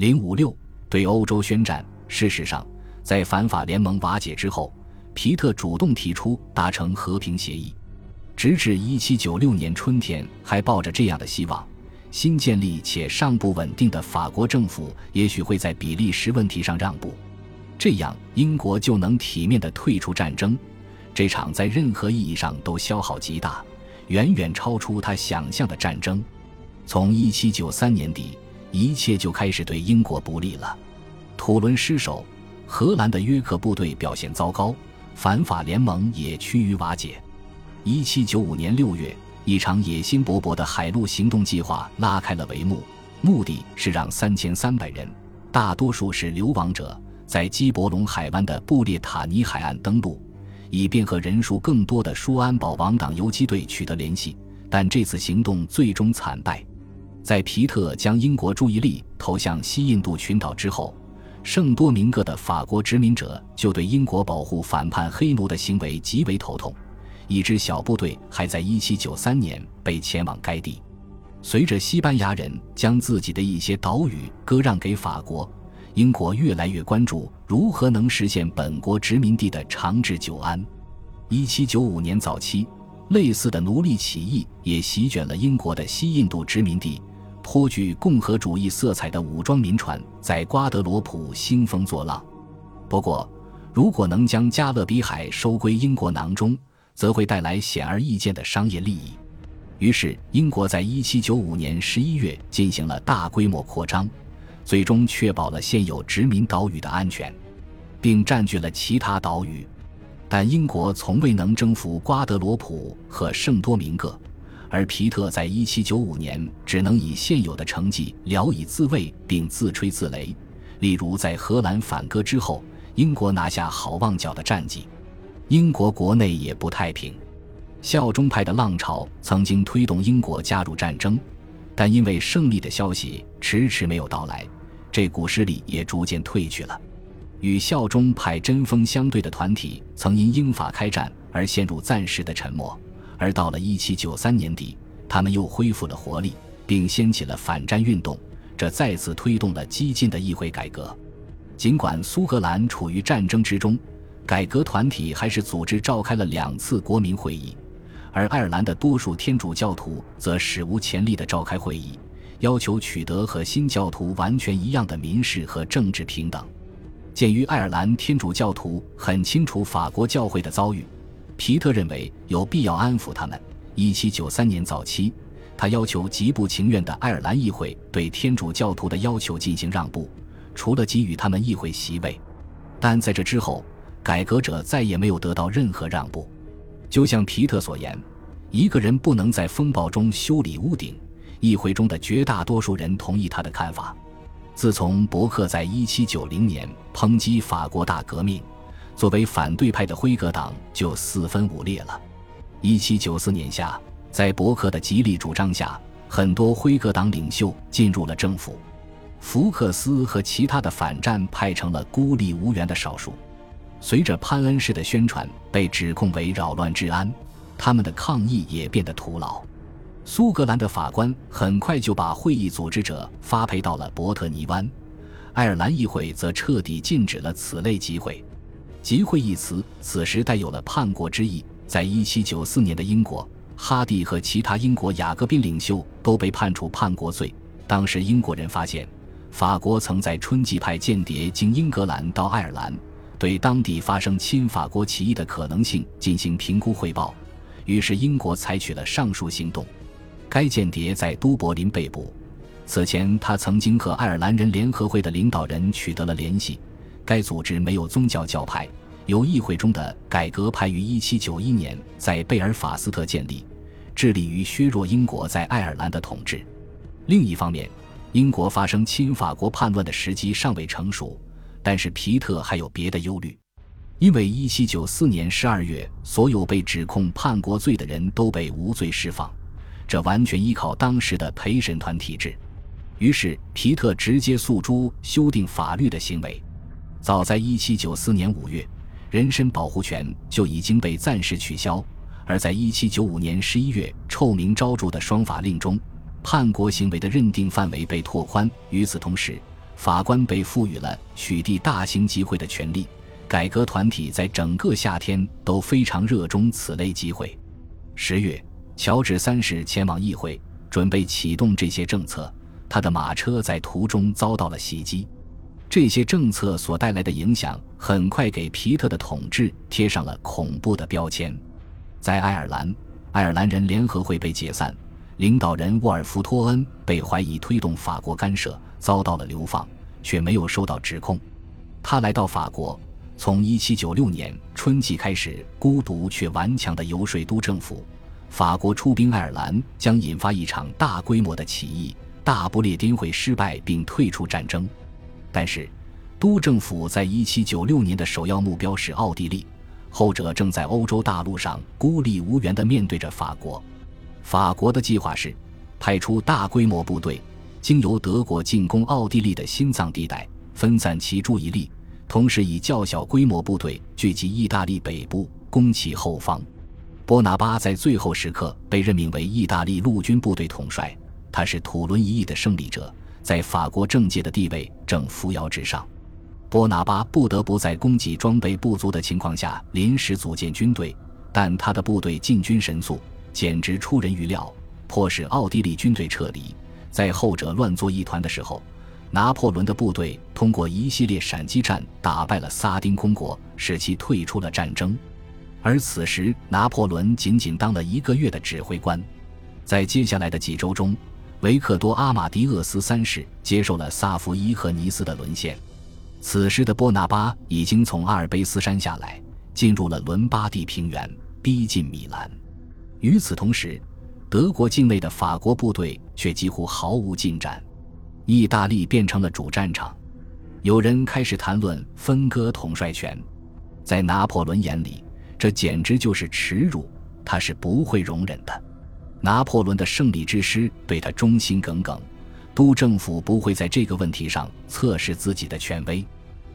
零五六对欧洲宣战。事实上，在反法联盟瓦解之后，皮特主动提出达成和平协议。直至一七九六年春天，还抱着这样的希望：新建立且尚不稳定的法国政府也许会在比利时问题上让步，这样英国就能体面地退出战争。这场在任何意义上都消耗极大、远远超出他想象的战争，从一七九三年底，一切就开始对英国不利了。土伦失守，荷兰的约克部队表现糟糕，反法联盟也趋于瓦解。一七九五年六月，一场野心勃勃的海陆行动计划拉开了帷幕，目的是让三千三百人，大多数是流亡者，在基伯龙海湾的布列塔尼海岸登陆，以便和人数更多的舒安堡王党游击队取得联系。但这次行动最终惨败。在皮特将英国注意力投向西印度群岛之后。圣多明各的法国殖民者就对英国保护反叛黑奴的行为极为头痛，一支小部队还在1793年被前往该地。随着西班牙人将自己的一些岛屿割让给法国，英国越来越关注如何能实现本国殖民地的长治久安。1795年早期，类似的奴隶起义也席卷了英国的西印度殖民地。颇具共和主义色彩的武装民船在瓜德罗普兴风作浪。不过，如果能将加勒比海收归英国囊中，则会带来显而易见的商业利益。于是，英国在1795年11月进行了大规模扩张，最终确保了现有殖民岛屿的安全，并占据了其他岛屿。但英国从未能征服瓜德罗普和圣多明各。而皮特在1795年只能以现有的成绩聊以自慰，并自吹自擂。例如，在荷兰反戈之后，英国拿下好望角的战绩。英国国内也不太平，效忠派的浪潮曾经推动英国加入战争，但因为胜利的消息迟迟没有到来，这股势力也逐渐退去了。与效忠派针锋相对的团体曾因英法开战而陷入暂时的沉默。而到了1793年底，他们又恢复了活力，并掀起了反战运动，这再次推动了激进的议会改革。尽管苏格兰处于战争之中，改革团体还是组织召开了两次国民会议，而爱尔兰的多数天主教徒则史无前例地召开会议，要求取得和新教徒完全一样的民事和政治平等。鉴于爱尔兰天主教徒很清楚法国教会的遭遇。皮特认为有必要安抚他们。1793年早期，他要求极不情愿的爱尔兰议会对天主教徒的要求进行让步，除了给予他们议会席位。但在这之后，改革者再也没有得到任何让步。就像皮特所言，一个人不能在风暴中修理屋顶。议会中的绝大多数人同意他的看法。自从伯克在1790年抨击法国大革命。作为反对派的辉格党就四分五裂了。一七九四年夏，在伯克的极力主张下，很多辉格党领袖进入了政府。福克斯和其他的反战派成了孤立无援的少数。随着潘恩式的宣传被指控为扰乱治安，他们的抗议也变得徒劳。苏格兰的法官很快就把会议组织者发配到了伯特尼湾，爱尔兰议会则彻底禁止了此类集会。集会一词，此时带有了叛国之意。在一七九四年的英国，哈蒂和其他英国雅各宾领袖都被判处叛国罪。当时英国人发现，法国曾在春季派间谍经英格兰到爱尔兰，对当地发生亲法国起义的可能性进行评估汇报。于是英国采取了上述行动。该间谍在都柏林被捕。此前，他曾经和爱尔兰人联合会的领导人取得了联系。该组织没有宗教教派，由议会中的改革派于1791年在贝尔法斯特建立，致力于削弱英国在爱尔兰的统治。另一方面，英国发生亲法国叛乱的时机尚未成熟，但是皮特还有别的忧虑，因为1794年12月，所有被指控叛国罪的人都被无罪释放，这完全依靠当时的陪审团体制。于是，皮特直接诉诸修订法律的行为。早在1794年5月，人身保护权就已经被暂时取消；而在1795年11月臭名昭著的双法令中，叛国行为的认定范围被拓宽。与此同时，法官被赋予了取缔大型集会的权利。改革团体在整个夏天都非常热衷此类集会。十月，乔治三世前往议会，准备启动这些政策。他的马车在途中遭到了袭击。这些政策所带来的影响，很快给皮特的统治贴上了恐怖的标签。在爱尔兰，爱尔兰人联合会被解散，领导人沃尔夫托恩被怀疑推动法国干涉，遭到了流放，却没有受到指控。他来到法国。从1796年春季开始，孤独却顽强地游说督政府。法国出兵爱尔兰将引发一场大规模的起义，大不列颠会失败并退出战争。但是，督政府在1796年的首要目标是奥地利，后者正在欧洲大陆上孤立无援地面对着法国。法国的计划是派出大规模部队，经由德国进攻奥地利的心脏地带，分散其注意力。同时，以较小规模部队聚集意大利北部，攻其后方。波拿巴在最后时刻被任命为意大利陆军部队统帅，他是土伦一役的胜利者，在法国政界的地位正扶摇直上。波拿巴不得不在供给装备不足的情况下临时组建军队，但他的部队进军神速，简直出人预料，迫使奥地利军队撤离。在后者乱作一团的时候。拿破仑的部队通过一系列闪击战打败了萨丁公国，使其退出了战争。而此时，拿破仑仅仅当了一个月的指挥官。在接下来的几周中，维克多·阿马迪厄斯三世接受了萨伏伊和尼斯的沦陷。此时的波拿巴已经从阿尔卑斯山下来，进入了伦巴第平原，逼近米兰。与此同时，德国境内的法国部队却几乎毫无进展。意大利变成了主战场，有人开始谈论分割统帅权，在拿破仑眼里，这简直就是耻辱，他是不会容忍的。拿破仑的胜利之师对他忠心耿耿，督政府不会在这个问题上测试自己的权威，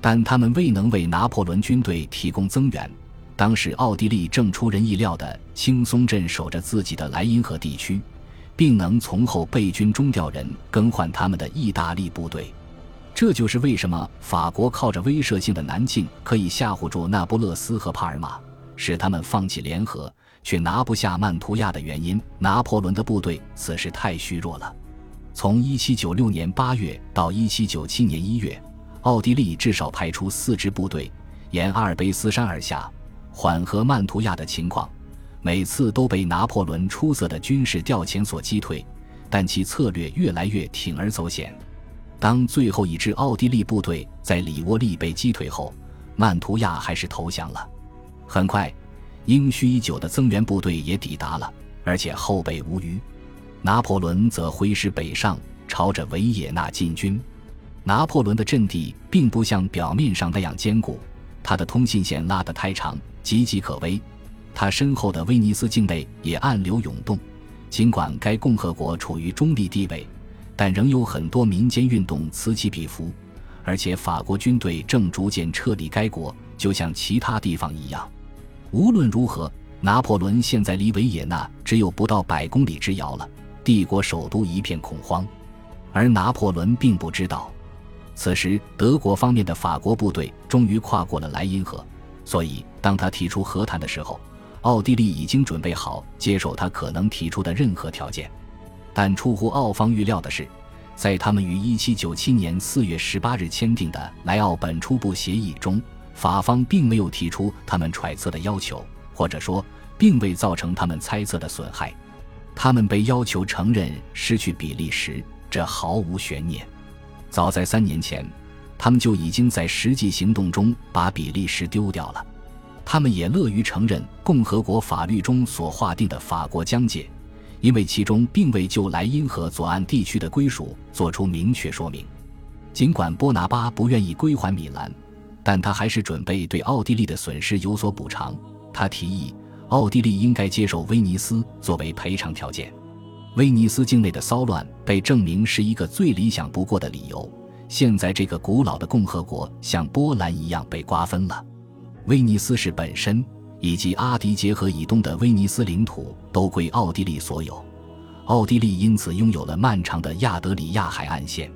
但他们未能为拿破仑军队提供增援。当时，奥地利正出人意料地轻松镇守着自己的莱茵河地区。并能从后备军中调人更换他们的意大利部队，这就是为什么法国靠着威慑性的南进可以吓唬住那不勒斯和帕尔马，使他们放弃联合，却拿不下曼图亚的原因。拿破仑的部队此时太虚弱了。从1796年8月到1797年1月，奥地利至少派出四支部队沿阿尔卑斯山而下，缓和曼图亚的情况。每次都被拿破仑出色的军事调遣所击退，但其策略越来越铤而走险。当最后一支奥地利部队在里沃利被击退后，曼图亚还是投降了。很快，应需已久的增援部队也抵达了，而且后备无余。拿破仑则挥师北上，朝着维也纳进军。拿破仑的阵地并不像表面上那样坚固，他的通信线拉得太长，岌岌可危。他身后的威尼斯境内也暗流涌动，尽管该共和国处于中立地位，但仍有很多民间运动此起彼伏，而且法国军队正逐渐撤离该国，就像其他地方一样。无论如何，拿破仑现在离维也纳只有不到百公里之遥了，帝国首都一片恐慌，而拿破仑并不知道。此时，德国方面的法国部队终于跨过了莱茵河，所以当他提出和谈的时候。奥地利已经准备好接受他可能提出的任何条件，但出乎奥方预料的是，在他们于1797年4月18日签订的莱奥本初步协议中，法方并没有提出他们揣测的要求，或者说，并未造成他们猜测的损害。他们被要求承认失去比利时，这毫无悬念。早在三年前，他们就已经在实际行动中把比利时丢掉了。他们也乐于承认共和国法律中所划定的法国疆界，因为其中并未就莱茵河左岸地区的归属作出明确说明。尽管波拿巴不愿意归还米兰，但他还是准备对奥地利的损失有所补偿。他提议，奥地利应该接受威尼斯作为赔偿条件。威尼斯境内的骚乱被证明是一个最理想不过的理由。现在，这个古老的共和国像波兰一样被瓜分了。威尼斯市本身以及阿迪杰河以东的威尼斯领土都归奥地利所有，奥地利因此拥有了漫长的亚德里亚海岸线。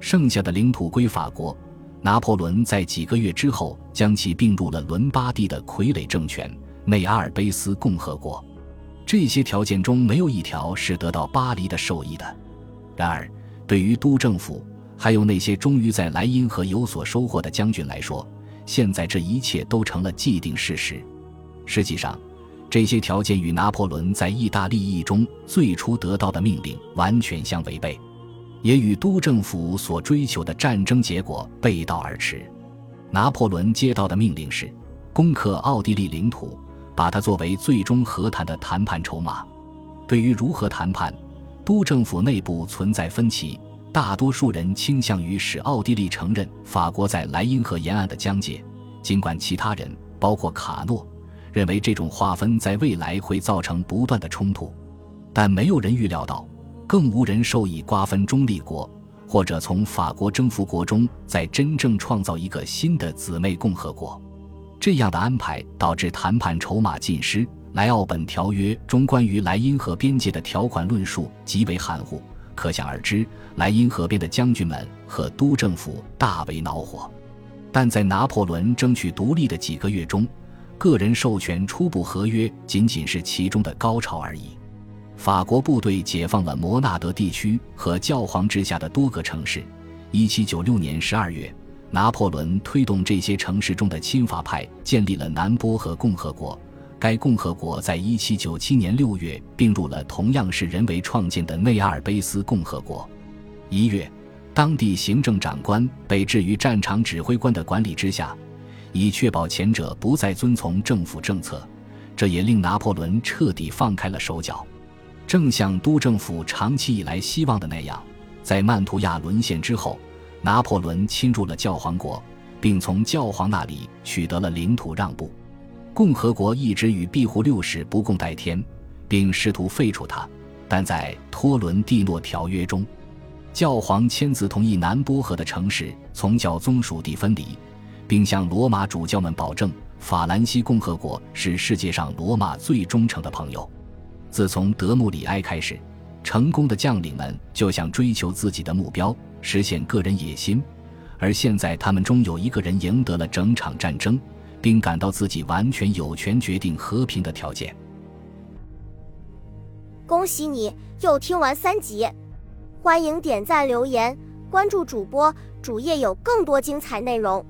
剩下的领土归法国。拿破仑在几个月之后将其并入了伦巴第的傀儡政权内阿尔卑斯共和国。这些条件中没有一条是得到巴黎的授意的。然而，对于督政府还有那些终于在莱茵河有所收获的将军来说，现在这一切都成了既定事实。实际上，这些条件与拿破仑在意大利议中最初得到的命令完全相违背。也与督政府所追求的战争结果背道而驰。拿破仑接到的命令是攻克奥地利领土，把它作为最终和谈的谈判筹码。对于如何谈判，督政府内部存在分歧。大多数人倾向于使奥地利承认法国在莱茵河沿岸的疆界，尽管其他人，包括卡诺，认为这种划分在未来会造成不断的冲突。但没有人预料到。更无人授意瓜分中立国，或者从法国征服国中再真正创造一个新的姊妹共和国。这样的安排导致谈判筹码尽失。莱奥本条约中关于莱茵河边界的条款论述极为含糊，可想而知，莱茵河边的将军们和督政府大为恼火。但在拿破仑争取独立的几个月中，个人授权初步合约仅仅是其中的高潮而已。法国部队解放了摩纳德地区和教皇之下的多个城市。一七九六年十二月，拿破仑推动这些城市中的亲法派建立了南波河共和国。该共和国在一七九七年六月并入了同样是人为创建的内阿尔卑斯共和国。一月，当地行政长官被置于战场指挥官的管理之下，以确保前者不再遵从政府政策。这也令拿破仑彻底放开了手脚。正像督政府长期以来希望的那样，在曼图亚沦陷之后，拿破仑侵入了教皇国，并从教皇那里取得了领土让步。共和国一直与庇护六世不共戴天，并试图废除它，但在托伦蒂诺条约中，教皇签字同意南波河的城市从教宗属地分离，并向罗马主教们保证，法兰西共和国是世界上罗马最忠诚的朋友。自从德穆里埃开始，成功的将领们就想追求自己的目标，实现个人野心。而现在，他们中有一个人赢得了整场战争，并感到自己完全有权决定和平的条件。恭喜你又听完三集，欢迎点赞、留言、关注主播，主页有更多精彩内容。